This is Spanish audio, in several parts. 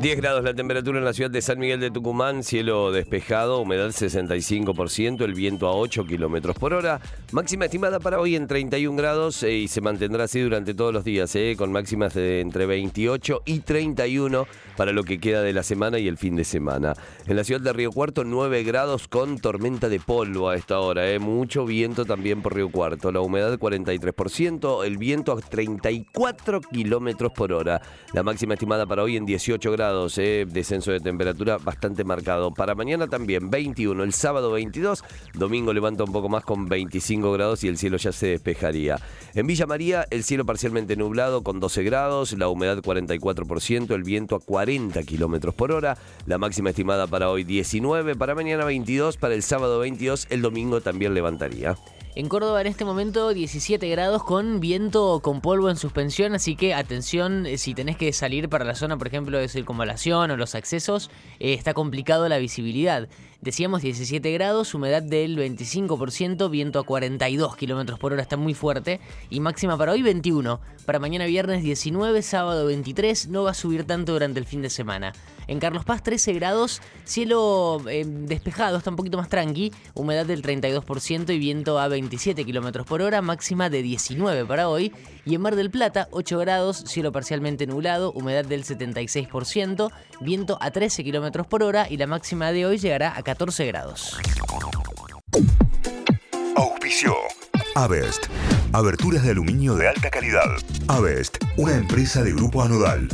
10 grados la temperatura en la ciudad de San Miguel de Tucumán, cielo despejado, humedad 65%, el viento a 8 kilómetros por hora. Máxima estimada para hoy en 31 grados eh, y se mantendrá así durante todos los días, eh, con máximas de entre 28 y 31 para lo que queda de la semana y el fin de semana. En la ciudad de Río Cuarto, 9 grados con tormenta de polvo a esta hora, eh, mucho viento también por Río Cuarto, la humedad 43%, el viento a 34 kilómetros por hora. La máxima estimada para hoy en 18 grados eh, descenso de temperatura bastante marcado. Para mañana también 21, el sábado 22, domingo levanta un poco más con 25 grados y el cielo ya se despejaría. En Villa María, el cielo parcialmente nublado con 12 grados, la humedad 44%, el viento a 40 kilómetros por hora, la máxima estimada para hoy 19, para mañana 22, para el sábado 22, el domingo también levantaría. En Córdoba en este momento 17 grados con viento con polvo en suspensión, así que atención eh, si tenés que salir para la zona, por ejemplo, de circunvalación o los accesos, eh, está complicado la visibilidad. Decíamos 17 grados, humedad del 25%, viento a 42 kilómetros por hora, está muy fuerte. Y máxima para hoy 21. Para mañana viernes 19, sábado 23, no va a subir tanto durante el fin de semana. En Carlos Paz 13 grados, cielo eh, despejado, está un poquito más tranqui, humedad del 32% y viento a 27 kilómetros por hora, máxima de 19 para hoy. Y en Mar del Plata 8 grados, cielo parcialmente nublado, humedad del 76%, viento a 13 kilómetros por hora y la máxima de hoy llegará a 14 grados. Auspicio. Avest. Aberturas de aluminio de alta calidad. Avest, una empresa de grupo anodal.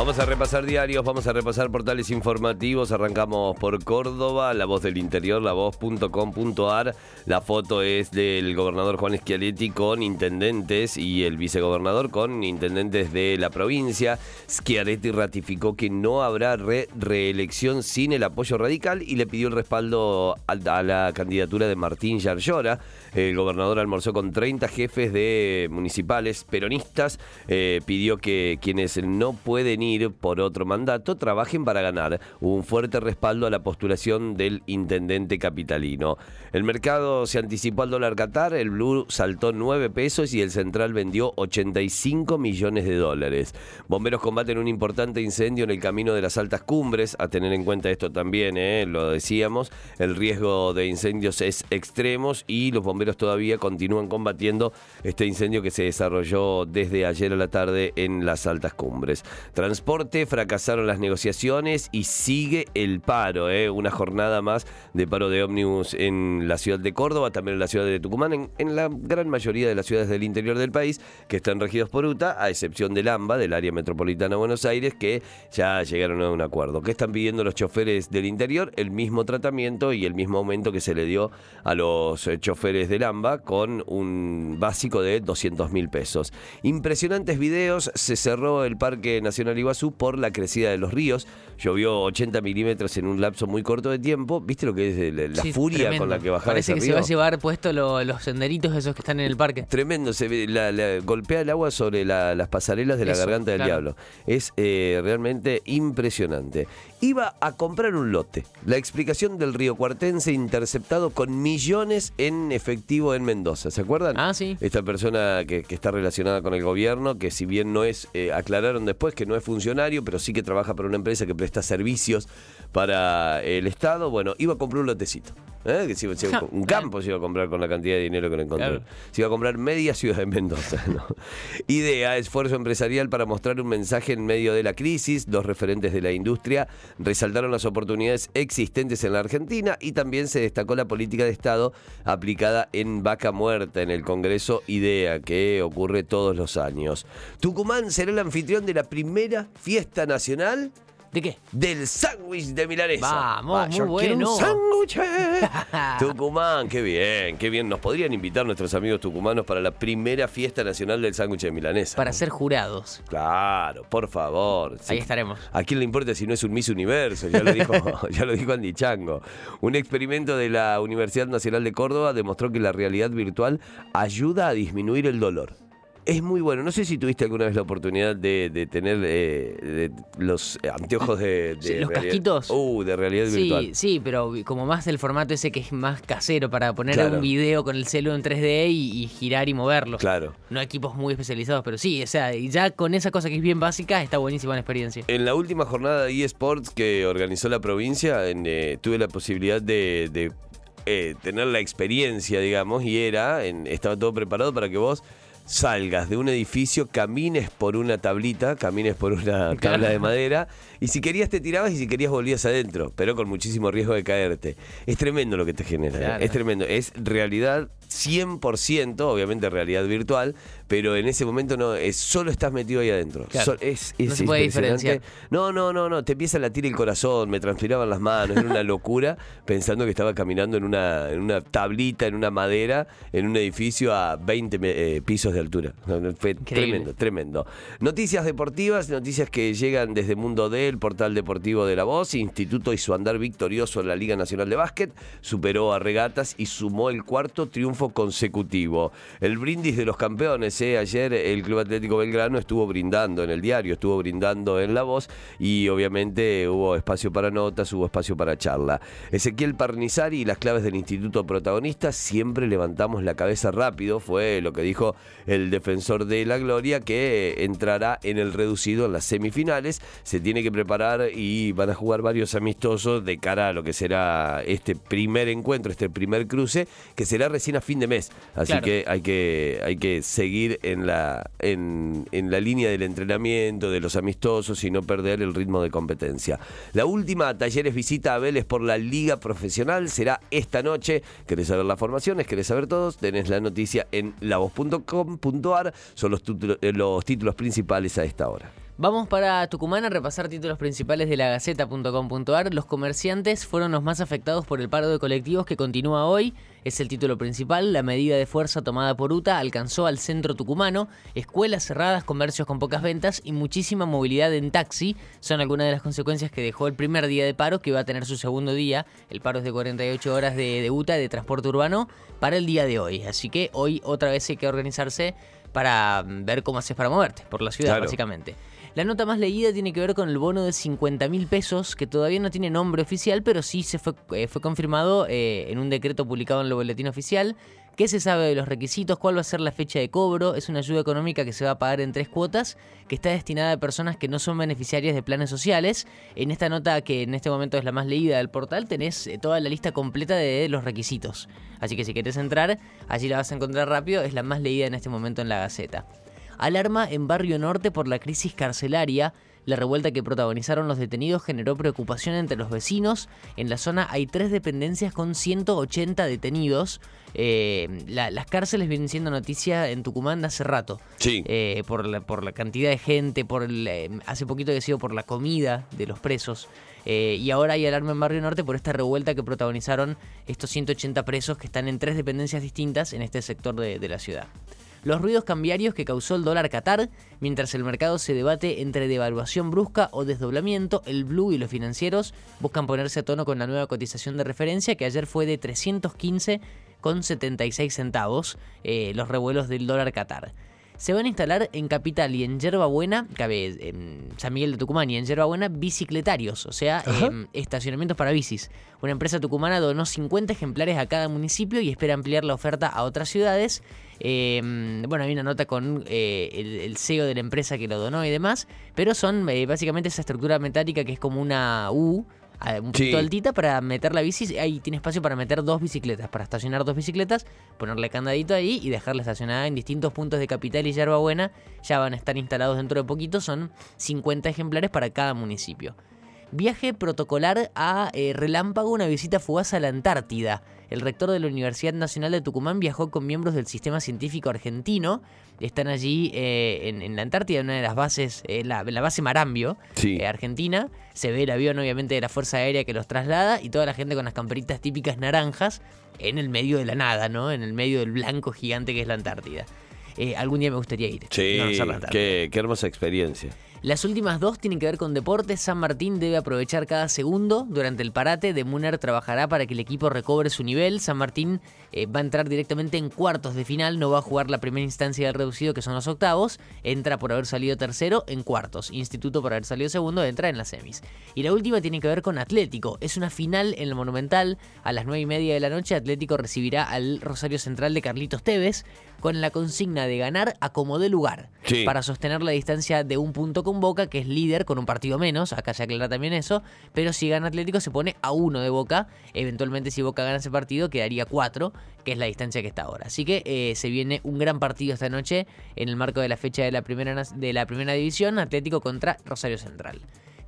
Vamos a repasar diarios, vamos a repasar portales informativos. Arrancamos por Córdoba, La Voz del Interior, lavoz.com.ar. La foto es del gobernador Juan Schialetti con intendentes y el vicegobernador con intendentes de la provincia. Schiaretti ratificó que no habrá reelección sin el apoyo radical y le pidió el respaldo a, la candidatura de Martín Yarlora. El gobernador almorzó con 30 jefes de municipales peronistas. Eh, pidió que quienes no pueden ir por otro mandato trabajen para ganar. un fuerte respaldo a la postulación del intendente capitalino. El mercado se anticipó al dólar Qatar, el blue saltó 9 pesos y el central vendió 85 millones de dólares. Bomberos combaten un importante incendio en el camino de las altas cumbres, a tener en cuenta esto también, ¿eh? lo decíamos, el riesgo de incendios es extremos y los bomberos todavía continúan combatiendo este incendio que se desarrolló desde ayer a la tarde en las altas cumbres transporte, fracasaron las negociaciones y sigue el paro. ¿eh? Una jornada más de paro de ómnibus en la ciudad de Córdoba, también en la ciudad de Tucumán, en, la gran mayoría de las ciudades del interior del país que están regidos por UTA, a excepción del AMBA, del área metropolitana de Buenos Aires, que ya llegaron a un acuerdo. ¿Qué están pidiendo los choferes del interior? El mismo tratamiento y el mismo aumento que se le dio a los eh, choferes del AMBA con un básico de 200 mil pesos. Impresionantes videos, se cerró el Parque Nacional Iguazú por la crecida de los ríos. Llovió 80 milímetros en un lapso muy corto de tiempo. ¿Viste lo que es la furia con la que Parece que se va a llevar puesto los senderitos esos que están en el parque. Tremendo, se ve, golpea el agua sobre las pasarelas de la garganta del diablo. Es eh, realmente impresionante. Iba a comprar un lote. La explicación del río Cuartense interceptado con millones en efectivo en Mendoza. ¿Se acuerdan? Ah, sí. Esta persona que, está relacionada con el gobierno, que si bien no es, eh, aclararon después que no es funcionario, pero sí que trabaja para una empresa que presta servicios para el Estado, bueno, iba a comprar un lotecito. ¿Eh? Que un campo se iba a comprar con la cantidad de dinero que le encontró. Se iba a comprar media ciudad de Mendoza. Idea, esfuerzo empresarial para mostrar un mensaje en medio de la crisis. Los referentes de la industria resaltaron las oportunidades existentes en la Argentina y también se destacó la política de Estado aplicada en Vaca Muerta en el Congreso Idea, que ocurre todos los años. Tucumán será el anfitrión de la primera fiesta nacional ¿De qué? Del sándwich de milanesa. Vamos, muy bueno. un sándwich. Tucumán, qué bien, qué bien. Nos podrían invitar nuestros amigos tucumanos para la primera fiesta nacional del sándwich de milanesa. Para ser jurados. Claro, por favor. Ahí estaremos. ¿A quién le importa si no es un Miss Universo? Ya lo dijo, ya lo dijo Andy Chango. Un experimento de la Universidad Nacional de Córdoba demostró que la realidad virtual ayuda a disminuir el dolor. Es muy bueno. No sé si tuviste alguna vez la oportunidad de, de tener eh, de- los anteojos de, de Sí, ¿los realidad- casquitos? Uh, de realidad Sí, virtual. sí, pero como más del formato ese que es más casero para poner Claro. un video con el celu en 3D y, y girar y moverlo. Claro. No equipos muy especializados, pero sí, o sea, ya con esa cosa que es bien básica está buenísima la experiencia. En la última jornada de eSports que organizó la provincia, en, eh, tuve la posibilidad de, de, eh, tener la experiencia, digamos, y era, en- estaba todo preparado para que vos salgas de un edificio, camines por una tablita, camines por una tabla de madera, y si querías te tirabas y si querías volvías adentro, pero con muchísimo riesgo de caerte. Es tremendo lo que te genera, ¿eh? Claro. es tremendo. Es realidad 100%, obviamente realidad virtual, pero en ese momento no, es, solo estás metido ahí adentro. Claro. Sol- es, No es se puede diferenciar. No, no, no, no, te empieza a latir el corazón, me transpiraban las manos, era una locura pensando que estaba caminando en una, en una tablita, en una madera, en un edificio a 20 me- eh, pisos de altura. Fue Increíble. tremendo, tremendo. Noticias deportivas, noticias que llegan desde Mundo D, el portal deportivo de La Voz, Instituto y su andar victorioso en la Liga Nacional de Básquet, superó a Regatas y sumó el cuarto triunfo consecutivo. El brindis de los campeones, ayer el Club Atlético Belgrano estuvo brindando en el diario, estuvo brindando en La Voz y obviamente hubo espacio para notas, hubo espacio para charla. Ezequiel Parnizari y las claves del Instituto Protagonista, siempre levantamos la cabeza rápido, fue lo que dijo el defensor de la Gloria, que entrará en el reducido en las semifinales, se tiene que preparar y van a jugar varios amistosos de cara a lo que será este primer encuentro, este primer cruce, que será recién a fin de mes. Así Claro. que hay que hay que seguir en la en, en la línea del entrenamiento, de los amistosos y no perder el ritmo de competencia. La última Talleres visita a Vélez por la Liga Profesional será esta noche. ¿Querés saber las formaciones? ¿Querés saber todos? Tenés la noticia en lavoz.com.ar. Son los, eh, los títulos principales a esta hora. Vamos para Tucumán a repasar títulos principales de la Gaceta.com.ar. Los comerciantes fueron los más afectados por el paro de colectivos que continúa hoy. Es el título principal. La medida de fuerza tomada por UTA alcanzó al centro tucumano. Escuelas cerradas, comercios con pocas ventas y muchísima movilidad en taxi son algunas de las consecuencias que dejó el primer día de paro, que va a tener su segundo día. El paro es de 48 horas de, de UTA, de transporte urbano, para el día de hoy. Así que hoy otra vez hay que organizarse para mm, ver cómo haces para moverte por la ciudad, Claro. básicamente. La nota más leída tiene que ver con el bono de 50 mil pesos, que todavía no tiene nombre oficial, pero sí se fue, eh, fue confirmado eh, en un decreto publicado en el boletín oficial. ¿Qué se sabe de los requisitos? ¿Cuál va a ser la fecha de cobro? Es una ayuda económica que se va a pagar en tres cuotas, que está destinada a personas que no son beneficiarias de planes sociales. En esta nota, que en este momento es la más leída del portal, tenés eh, toda la lista completa de los requisitos. Así que si querés entrar, allí la vas a encontrar rápido, es la más leída en este momento en la Gaceta. Alarma en Barrio Norte por la crisis carcelaria. La revuelta que protagonizaron los detenidos generó preocupación entre los vecinos. En la zona hay tres dependencias con 180 detenidos. Eh, la- las cárceles vienen siendo noticia en Tucumán de hace rato. Sí. Eh, por, la, por la cantidad de gente, por el, eh, hace poquito que sido por la comida de los presos. Y ahora hay alarma en Barrio Norte por esta revuelta que protagonizaron estos 180 presos que están en tres dependencias distintas en este sector de, de la ciudad. Los ruidos cambiarios que causó el dólar Qatar, mientras el mercado se debate entre devaluación brusca o desdoblamiento, el Blue y los financieros buscan ponerse a tono con la nueva cotización de referencia que ayer fue de 315 con 76 centavos, eh, los revuelos del dólar Qatar. Se van a instalar en Capital y en Yerba Buena, cabe en San Miguel de Tucumán y en Yerba Buena, bicicletarios, o sea, em, estacionamientos para bicis. Una empresa tucumana donó 50 ejemplares a cada municipio y espera ampliar la oferta a otras ciudades. Em, bueno, hay una nota con eh, el, el CEO de la empresa que lo donó y demás, pero son eh, básicamente esa estructura metálica que es como una U, un poquito Sí. altita para meter la bici. Ahí tiene espacio para meter dos bicicletas, para estacionar dos bicicletas, ponerle candadito ahí y dejarla estacionada en distintos puntos de Capital y Yerba Buena. Ya van a estar instalados dentro de poquito, son 50 ejemplares para cada municipio. Viaje protocolar a eh, Relámpago, una visita fugaz a la Antártida. El rector de la Universidad Nacional de Tucumán viajó con miembros del sistema científico argentino. Están allí eh, en, en la Antártida, en una de las bases, eh, la, la base Marambio, Sí. eh, Argentina. Se ve el avión, obviamente, de la Fuerza Aérea que los traslada y toda la gente con las camperitas típicas naranjas en el medio de la nada, ¿no? En el medio del blanco gigante que es la Antártida. algún día me gustaría ir. Sí, Antártida. qué, qué hermosa experiencia. Las últimas dos tienen que ver con deportes. San Martín debe aprovechar cada segundo durante el parate. De Muner trabajará para que el equipo recobre su nivel. San Martín eh, va a entrar directamente en cuartos de final. No va a jugar la primera instancia del reducido, que son los octavos. Entra por haber salido tercero en cuartos. Instituto por haber salido segundo entra en las semis. Y la última tiene que ver con Atlético. Es una final en el Monumental. A las 9 y media de la noche, Atlético recibirá al Rosario Central de Carlitos Tevez con la consigna de ganar a como de lugar Sí. para sostener la distancia de un punto con Boca, que es líder con un partido menos, acá se aclara también eso, pero si gana Atlético se pone a uno de Boca, eventualmente si Boca gana ese partido quedaría cuatro, que es la distancia que está ahora. Así que eh, se viene un gran partido esta noche en el marco de la fecha de la primera, de la primera división, Atlético contra Rosario Central.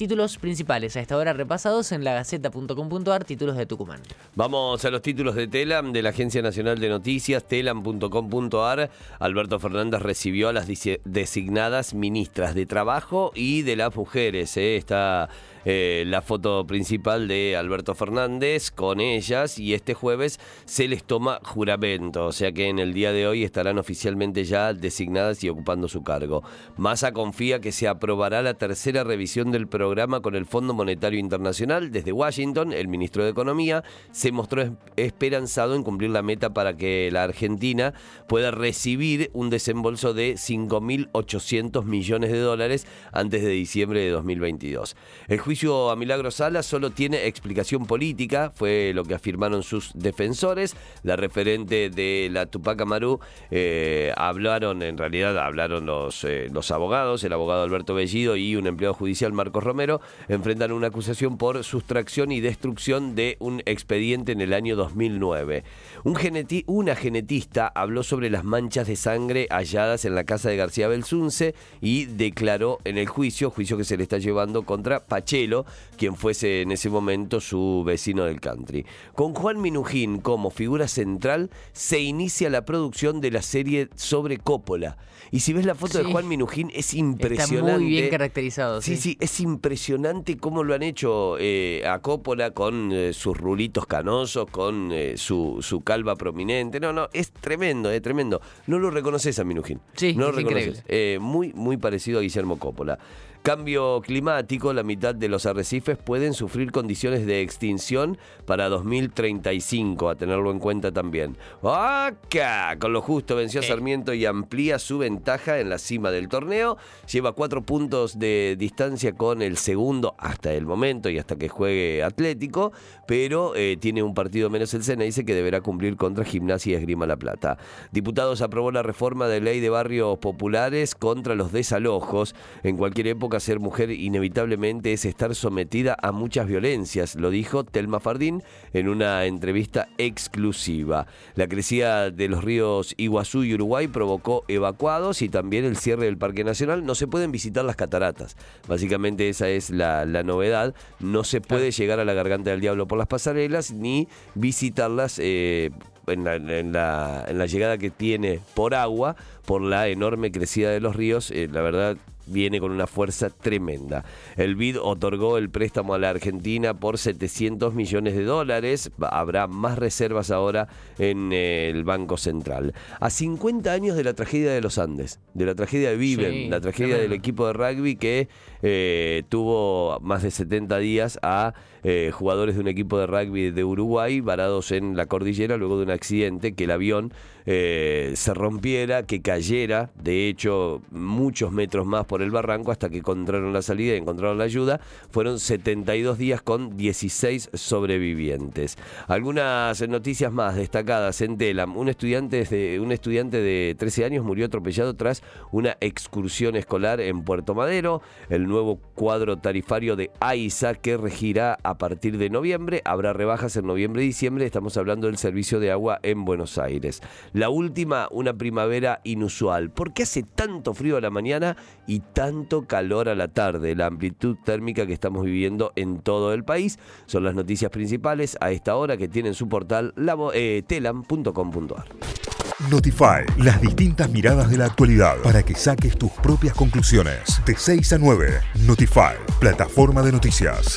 Títulos principales a esta hora repasados en lagaceta.com.ar, títulos de Tucumán. Vamos a los títulos de Telam, de la Agencia Nacional de Noticias, telam.com.ar. Alberto Fernández recibió a las designadas ministras de Trabajo y de las Mujeres. ¿eh? Está eh, la foto principal de Alberto Fernández con ellas y este jueves se les toma juramento. O sea que en el día de hoy estarán oficialmente ya designadas y ocupando su cargo. Massa confía que se aprobará la tercera revisión del programa con el Fondo Monetario Internacional. Desde Washington, el ministro de Economía se mostró es- esperanzado en cumplir la meta para que la Argentina pueda recibir un desembolso de 5.800 millones de dólares antes de diciembre de 2022. El juicio a Milagro Sala solo tiene explicación política, fue lo que afirmaron sus defensores. La referente de la Tupac Amaru eh, hablaron, en realidad hablaron los, eh, los abogados, el abogado Alberto Bellido y un empleado judicial Marcos Romero, enfrentan una acusación por sustracción y destrucción de un expediente en el año 2009. Un geneti- una genetista habló sobre las manchas de sangre halladas en la casa de García Belsunce y declaró en el juicio, juicio que se le está llevando contra Quien fuese en ese momento su vecino del country. Con Juan Minujín como figura central se inicia la producción de la serie sobre Coppola. Y si ves la foto de. Juan Minujín es Está impresionante. muy bien caracterizado. Sí, sí, es impresionante cómo lo han hecho eh, a Coppola con eh, sus rulitos canosos, con eh, su, su calva prominente. No, no, es tremendo, es tremendo. No lo reconoces a Minujín. Sí, no lo es reconoces. increíble. Muy, muy parecido a Guillermo Coppola. Cambio climático, la mitad de los arrecifes pueden sufrir condiciones de extinción para 2035, a tenerlo en cuenta también. ¡Acá! Con lo justo venció a. Sarmiento y amplía su ventaja en la cima del torneo. Lleva cuatro puntos de distancia con el segundo hasta el momento y hasta que juegue Atlético, pero eh, tiene un partido menos el Sena. Dice que deberá cumplir contra Gimnasia y Esgrima La Plata. Diputados aprobó la reforma de ley de barrios populares contra los desalojos. En cualquier época, ser mujer inevitablemente es estar sometida a muchas violencias, lo dijo Telma Fardín en una entrevista exclusiva. La crecida de los ríos Iguazú y Uruguay provocó evacuados y también el cierre del Parque Nacional. No se pueden visitar las cataratas. Básicamente esa es la, la novedad. No se puede llegar a la Garganta del Diablo por las pasarelas ni visitarlas eh, en la, en la- en la llegada que tiene por agua, por la enorme crecida de los ríos. eh, la verdad viene con una fuerza tremenda. El BID otorgó el préstamo a la Argentina por 700 millones de dólares. Habrá más reservas ahora en eh, el Banco Central. A 50 años de la tragedia de los Andes, de la tragedia de Viven, Sí, la tragedia tremendo. del equipo de rugby que eh, tuvo más de 70 días a eh, jugadores de un equipo de rugby de Uruguay varados en la cordillera luego de un accidente que el avión eh, se rompiera, que cayera, de hecho muchos metros más por el barranco hasta que encontraron la salida y encontraron la ayuda. Fueron 72 días con 16 sobrevivientes. Algunas noticias más destacadas en Telam. Un estudiante de, un estudiante de 13 años murió atropellado tras una excursión escolar en Puerto Madero. El nuevo cuadro tarifario de AISA que regirá a partir de noviembre. Habrá rebajas en noviembre y diciembre. Estamos hablando del servicio de agua en Buenos Aires. La última, una primavera inusual. ¿Por qué hace tanto frío a la mañana y tanto calor a la tarde? La amplitud térmica que estamos viviendo en todo el país son las noticias principales a esta hora que tienen su portal eh, telam.com.ar. Notify, las distintas miradas de la actualidad para que saques tus propias conclusiones. De 6 a 9, Notify, plataforma de noticias.